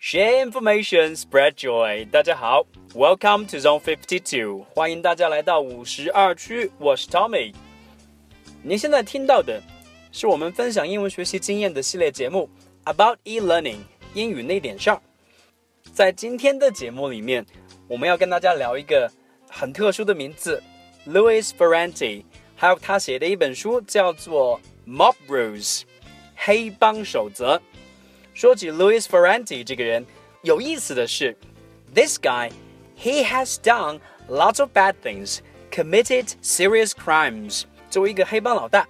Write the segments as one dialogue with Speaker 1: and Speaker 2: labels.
Speaker 1: Share information, spread joy。大家好，Welcome to Zone Fifty Two，欢迎大家来到五十二区，我是 Tommy。您现在听到的是我们分享英文学习经验的系列节目，About e-learning，英语那点事儿。在今天的节目里面，我们要跟大家聊一个很特殊的名字，Louis Ferranti，还有他写的一本书叫做《Mob Rules》，黑帮守则。说起 Louis Ferranti 这个人，有意思的是，this guy he has done lots of bad things, committed serious crimes。作为一个黑帮老大，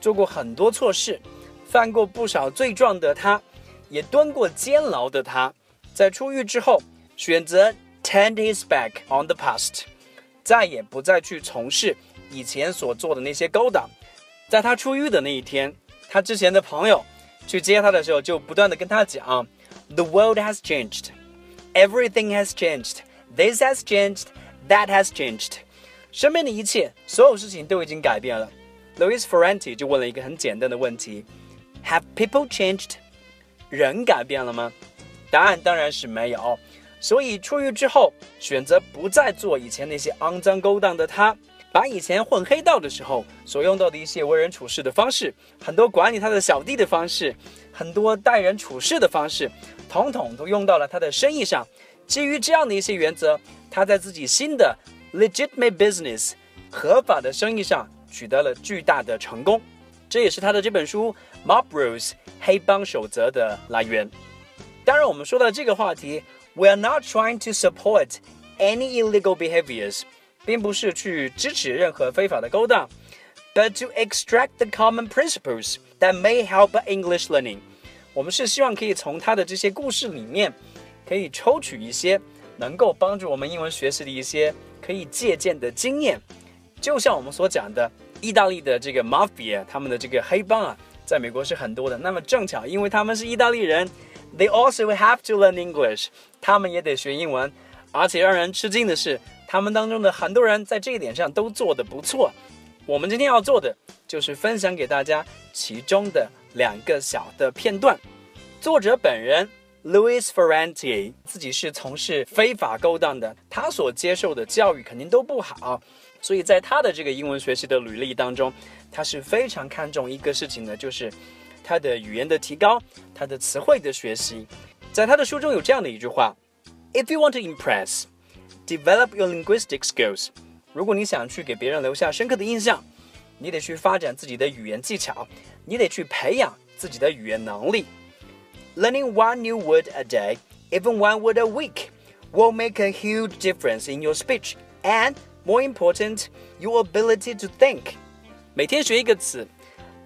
Speaker 1: 做过很多错事，犯过不少罪状的他，也蹲过监牢的他，在出狱之后选择 turn his back on the past，再也不再去从事以前所做的那些勾当。在他出狱的那一天，他之前的朋友。去接他的时候，就不断的跟他讲，The world has changed, everything has changed, this has changed, that has changed，身边的一切，所有事情都已经改变了。Louis Ferranti 就问了一个很简单的问题：Have people changed？人改变了吗？答案当然是没有。 所以出狱之后，选择不再做以前那些肮脏勾当的他。把以前混黑道的时候所用到的一些为人处事的方式，很多管理他的小弟的方式，很多待人处事的方式，统统都用到了他的生意上。基于这样的一些原则，他在自己新的 legitimate business 合法的生意上取得了巨大的成功。这也是他的这本书《Mob Rules》黑帮守则的来源。当然，我们说到这个话题，we are not trying to support any illegal behaviors。并不是去支持任何非法的勾当，but to extract the common principles that may help English learning。我们是希望可以从他的这些故事里面，可以抽取一些能够帮助我们英文学习的一些可以借鉴的经验。就像我们所讲的，意大利的这个 mafia，他们的这个黑帮啊，在美国是很多的。那么正巧，因为他们是意大利人，they also have to learn English，他们也得学英文。而且让人吃惊的是。他们当中的很多人在这一点上都做得不错。我们今天要做的就是分享给大家其中的两个小的片段。作者本人 Louis Ferranti 自己是从事非法勾当的，他所接受的教育肯定都不好，所以在他的这个英文学习的履历当中，他是非常看重一个事情的，就是他的语言的提高，他的词汇的学习。在他的书中有这样的一句话：If you want to impress。Develop your linguistic skills。如果你想去给别人留下深刻的印象，你得去发展自己的语言技巧，你得去培养自己的语言能力。Learning one new word a day, even one word a week, will make a huge difference in your speech and, more important, your ability to think。每天学一个词，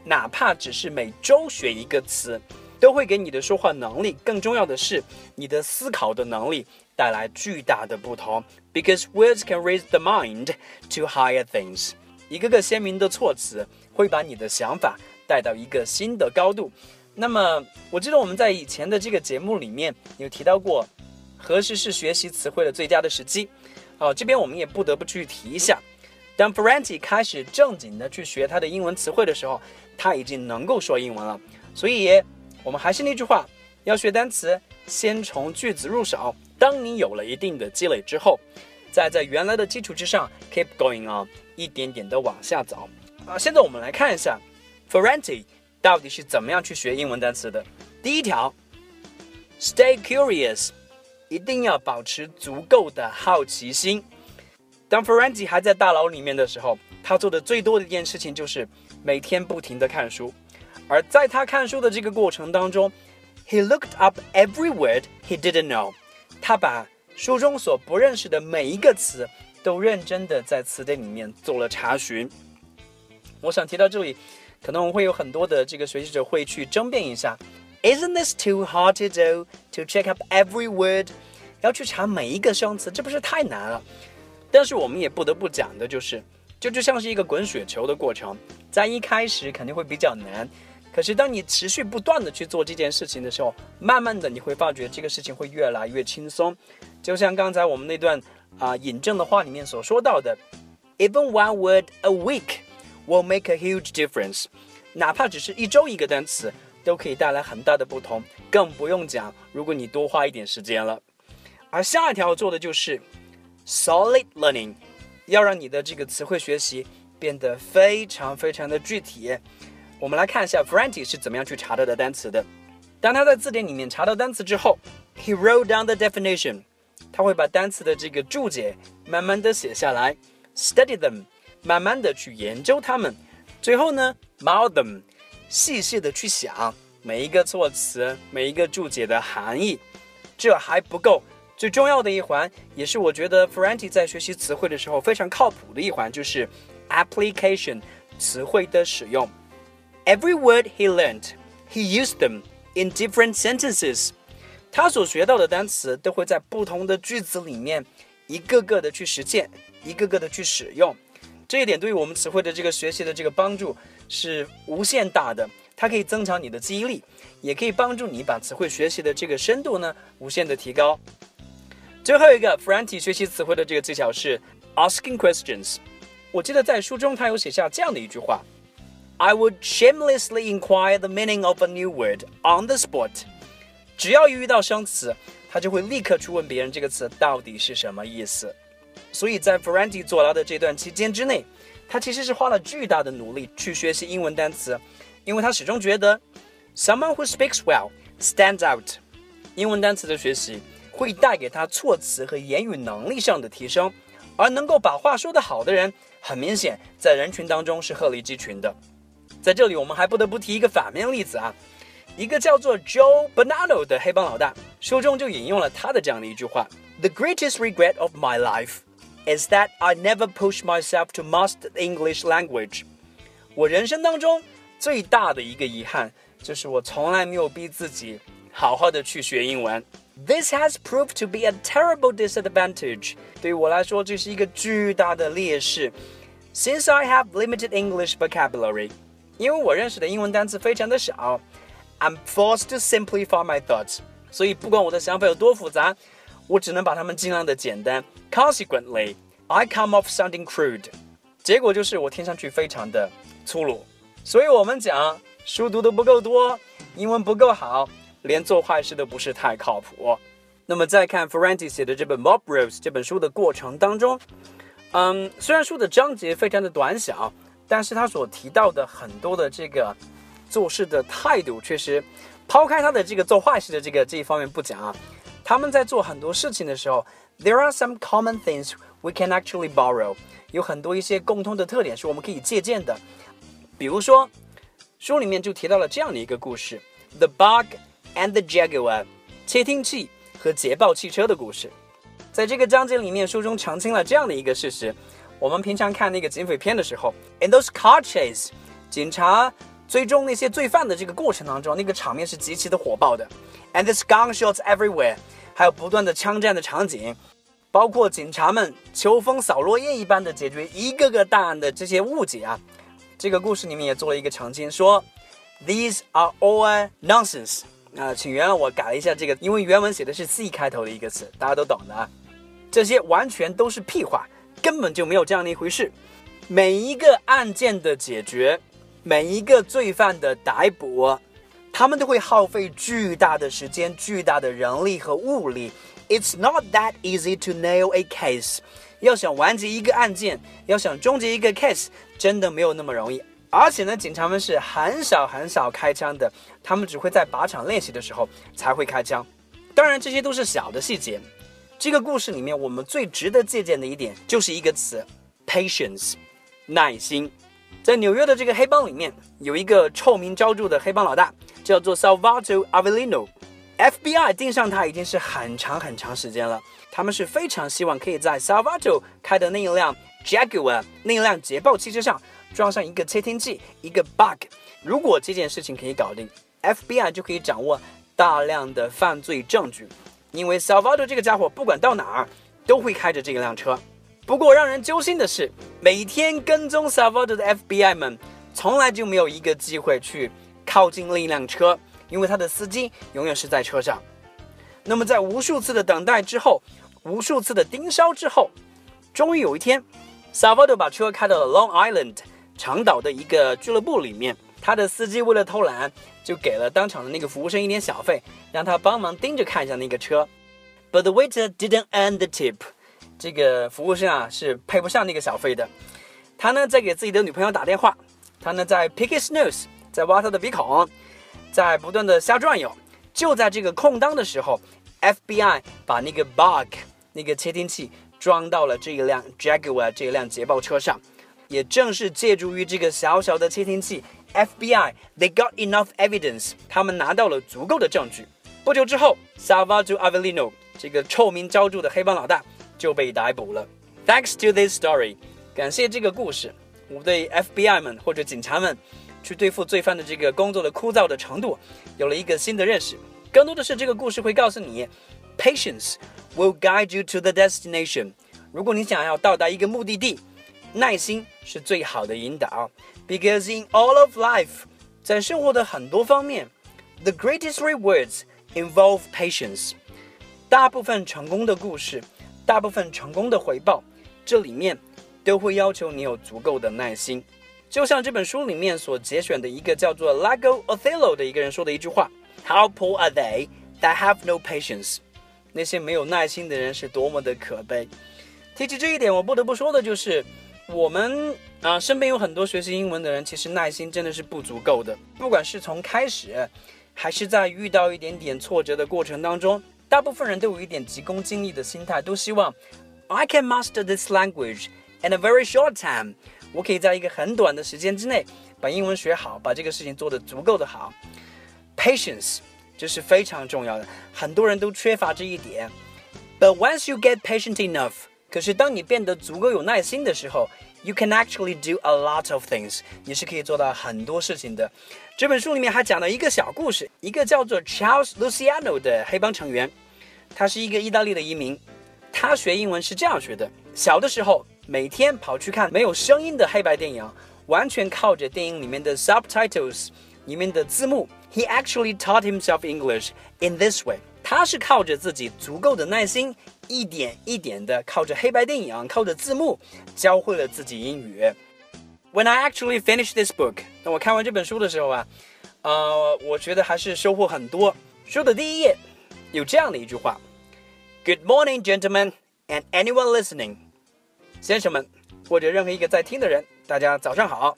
Speaker 1: 哪怕只是每周学一个词，都会给你的说话能力，更重要的是你的思考的能力带来巨大的不同，because words can raise the mind to higher things。一个个鲜明的措辞会把你的想法带到一个新的高度。那么，我记得我们在以前的这个节目里面有提到过，何时是学习词汇的最佳的时机？哦，这边我们也不得不去提一下。当 Ferranti 开始正经的去学他的英文词汇的时候，他已经能够说英文了。所以，我们还是那句话，要学单词，先从句子入手。当你有了一定的积累之后，再在原来的基础之上 keep going on，一点点的往下走。啊，现在我们来看一下 Ferranti 到底是怎么样去学英文单词的。第一条，stay curious，一定要保持足够的好奇心。当 Ferranti 还在大牢里面的时候，他做的最多的一件事情就是每天不停的看书。而在他看书的这个过程当中，he looked up every word he didn't know。他把书中所不认识的每一个词都认真的在词典里面做了查询。我想提到这里，可能会有很多的这个学习者会去争辩一下：Isn't this too hard to do to check up every word？要去查每一个生词，这不是太难了？但是我们也不得不讲的就是，就就像是一个滚雪球的过程，在一开始肯定会比较难。可是，当你持续不断的去做这件事情的时候，慢慢的你会发觉这个事情会越来越轻松。就像刚才我们那段啊引证的话里面所说到的，even one word a week will make a huge difference。哪怕只是一周一个单词，都可以带来很大的不同。更不用讲，如果你多花一点时间了。而下一条做的就是 solid learning，要让你的这个词汇学习变得非常非常的具体。我们来看一下 Franti 是怎么样去查到的单词的。当他在字典里面查到单词之后，he wrote down the definition，他会把单词的这个注解慢慢的写下来，study them，慢慢的去研究它们。最后呢，mouth them，细细的去想每一个措辞、每一个注解的含义。这还不够，最重要的一环，也是我觉得 Franti 在学习词汇的时候非常靠谱的一环，就是 application，词汇的使用。Every word he learned, he used them in different sentences。他所学到的单词都会在不同的句子里面一个个的去实践，一个个的去使用。这一点对于我们词汇的这个学习的这个帮助是无限大的，它可以增强你的记忆力，也可以帮助你把词汇学习的这个深度呢无限的提高。最后一个 Franti 学习词汇的这个技巧是 asking questions。我记得在书中他有写下这样的一句话：I would shamelessly inquire the meaning of a new word on the spot。只要一遇到生词，他就会立刻去问别人这个词到底是什么意思。所以在 Franti 坐牢的这段期间之内，他其实是花了巨大的努力去学习英文单词，因为他始终觉得，someone who speaks well stands out。英文单词的学习会带给他措辞和言语能力上的提升，而能够把话说得好的人，很明显在人群当中是鹤立鸡群的。在这里，我们还不得不提一个反面例子啊，一个叫做 Joe Bonanno 的黑帮老大，书中就引用了他的这样的一句话：“The greatest regret of my life。” is that I never pushed myself to master the English language。我人生当中最大的一个遗憾就是我从来没有逼自己好好的去学英文。This has proved to be a terrible disadvantage。对于我来说，这是一个巨大的劣势。Since I have limited English vocabulary，因为我认识的英文单词非常的少，I'm forced to simplify my thoughts。所以不管我的想法有多复杂，我只能把它们尽量的简单。Consequently, I come off sounding crude。结果就是我听上去非常的粗鲁。所以我们讲书读的不够多，英文不够好， 连做坏事都不是太靠谱。那么再看 Ferranti 写的这本《Mob Rules》这本书的过程当中，嗯，虽然书的章节非常的短小，但是他所提到的很多的这个做事的态度，确实抛开他的这个做坏事的这个这一方面不讲啊。他们在做很多事情的时候，there are some common things we can actually borrow。有很多一些共通的特点是我们可以借鉴的。比如说，书里面就提到了这样的一个故事：The Bug and the Jaguar，窃听器和捷豹汽车的故事。在这个章节里面，书中澄清了这样的一个事实：我们平常看那个警匪片的时候，in those car chase，警察追踪那些罪犯的这个过程当中，那个场面是极其的火爆的。And the gunshots everywhere，还有不断的枪战的场景，包括警察们秋风扫落叶一般的解决一个个大案的这些误解啊。这个故事里面也做了一个澄清，说 These are all nonsense。啊，请原谅我改了一下这个，因为原文写的是 C 开头的一个词，大家都懂的啊。这些完全都是屁话，根本就没有这样的一回事。每一个案件的解决，每一个罪犯的逮捕。他们都会耗费巨大的时间、巨大的人力和物力。It's not that easy to nail a case。要想完结一个案件，要想终结一个 case，真的没有那么容易。而且呢，警察们是很少很少开枪的，他们只会在靶场练习的时候才会开枪。当然，这些都是小的细节。这个故事里面，我们最值得借鉴的一点就是一个词：patience，耐心。在纽约的这个黑帮里面，有一个臭名昭著的黑帮老大。叫做 Salvato Avellino，FBI 盯上他已经是很长很长时间了。他们是非常希望可以在 Salvato 开的那一辆 Jaguar 那一辆捷豹汽车上装上一个窃听器，一个 bug。如果这件事情可以搞定，FBI 就可以掌握大量的犯罪证据。因为 Salvador 这个家伙不管到哪儿都会开着这一辆车。不过让人揪心的是，每天跟踪 Salvador 的 FBI 们从来就没有一个机会去。靠近另一辆车，因为他的司机永远是在车上。那么，在无数次的等待之后，无数次的盯梢之后，终于有一天，Salvador 把车开到了 Long Island 长岛的一个俱乐部里面。他的司机为了偷懒，就给了当场的那个服务生一点小费，让他帮忙盯着看一下那个车。But the waiter didn't earn the tip。这个服务生啊是配不上那个小费的。他呢在给自己的女朋友打电话，他呢在 pick his nose，在挖他的鼻孔，在不断的瞎转悠。就在这个空当的时候，FBI 把那个 bug 那个窃听器装到了这一辆 Jaguar 这一辆捷豹车上。也正是借助于这个小小的窃听器，FBI they got enough evidence，他们拿到了足够的证据。不久之后，Salvador Avellino 这个臭名昭著的黑帮老大就被逮捕了。Thanks to this story，感谢这个故事，我对 FBI 们或者警察们去对付罪犯的这个工作的枯燥的程度有了一个新的认识。更多的是这个故事会告诉你，patience will guide you to the destination。如果你想要到达一个目的地，耐心是最好的引导，because in all of life，在生活的很多方面，the greatest rewards involve patience。大部分成功的故事，大部分成功的回报，这里面都会要求你有足够的耐心。就像这本书里面所节选的一个叫做 Lago Othello 的一个人说的一句话：How poor are they that have no patience？那些没有耐心的人是多么的可悲。提起这一点，我不得不说的就是。我们啊，身边有很多学习英文的人，其实耐心真的是不足够的。不管是从开始，还是在遇到一点点挫折的过程当中，大部分人都有一点急功近利的心态，都希望 I can master this language in a very short time。我可以在一个很短的时间之内把英文学好，把这个事情做得足够的好。Patience 这是非常重要的，很多人都缺乏这一点。But once you get patient enough，可是当你变得足够有耐心的时候，You can actually do a lot of things，你是可以做到很多事情的。这本书里面还讲了一个小故事，一个叫做 Charles Luciano 的黑帮成员，他是一个意大利的移民。他学英文是这样学的：小的时候，每天跑去看没有声音的黑白电影，完全靠着电影里面的 subtitles 里面的字幕。He actually taught himself English in this way。他是靠着自己足够的耐心。一点一点的靠着黑白电影，靠着字幕，教会了自己英语。When I actually finished this book，当我看完这本书的时候啊，呃，我觉得还是收获很多。书的第一页有这样的一句话：Good morning, gentlemen, and anyone listening，先生们或者任何一个在听的人，大家早上好。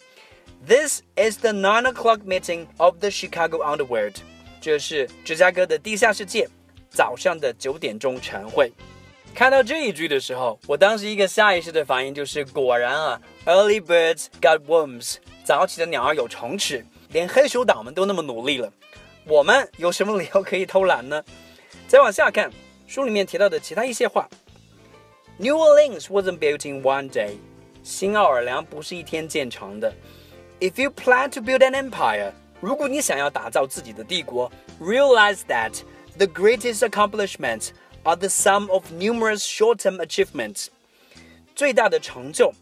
Speaker 1: This is the nine o'clock meeting of the Chicago Underworld，这是芝加哥的地下世界早上的九点钟晨会。 看到这一句的时候，我当时一个下意识的反应就是：果然啊，Early birds got worms，早起的鸟儿有虫吃。连黑手党们都那么努力了，我们有什么理由可以偷懒呢？再往下看，书里面提到的其他一些话：New Orleans wasn't built in one day，新奥尔良不是一天建成的。If you plan to build an empire，如果你想要打造自己的帝国，realize that the greatest accomplishment are the sum of numerous short-term achievements。最大的成就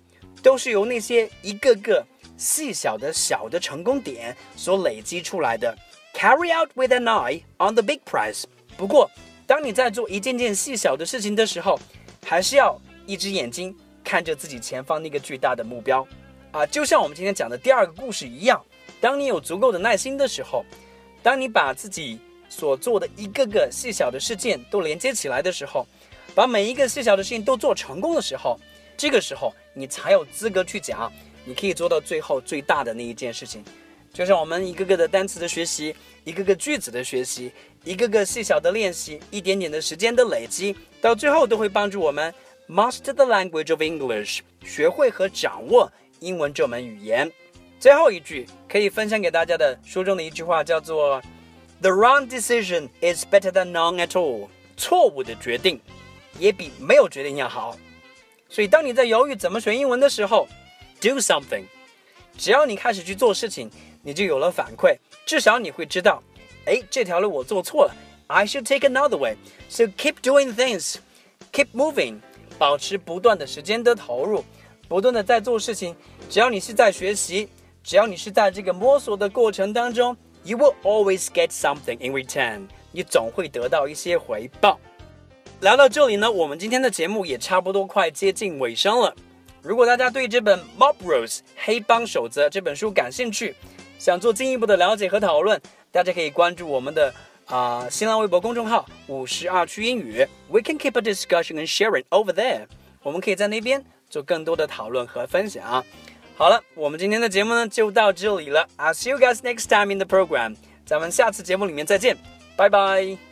Speaker 1: 都是由那些一个个细小的小的成功点所累积出来的。Carry out with an eye on the big prize。不过，当你在做一件件细小的事情的时候，还是要一只眼睛看着自己前方那个巨大的目标啊！就像我们今天讲的第二个故事一样，当你有足够的耐心的时候，当你把自己所做的一个个细小的事件都连接起来的时候，把每一个细小的事情都做成功的时候，这个时候你才有资格去讲，你可以做到最后最大的那一件事情。就像我们一个个的单词的学习，一个个句子的学习，一个个细小的练习，一点点的时间的累积，到最后都会帮助我们 master the language of English，学会和掌握英文这门语言。最后一句可以分享给大家的书中的一句话叫做。The wrong decision is better than none at all。错误的决定也比没有决定要好。所以，当你在犹豫怎么学英文的时候，do something。只要你开始去做事情，你就有了反馈。至少你会知道，哎，这条路我做错了，I should take another way。So keep doing things, keep moving。保持不断的时间的投入，不断的在做事情。只要你是在学习，只要你是在这个摸索的过程当中。You will always get something in return。你总会得到一些回报。聊到这里呢，我们今天的节目也差不多快接近尾声了。如果大家对这本《Mob Rules 黑帮守则》这本书感兴趣，想做进一步的了解和讨论，大家可以关注我们的啊、新浪微博公众号“五十二区英语 ”，We can keep a discussion and sharing over there。我们可以在那边做更多的讨论和分享。好了，我们今天的节目呢就到这里了。I'll see you guys next time in the program。咱们下次节目里面再见，拜拜。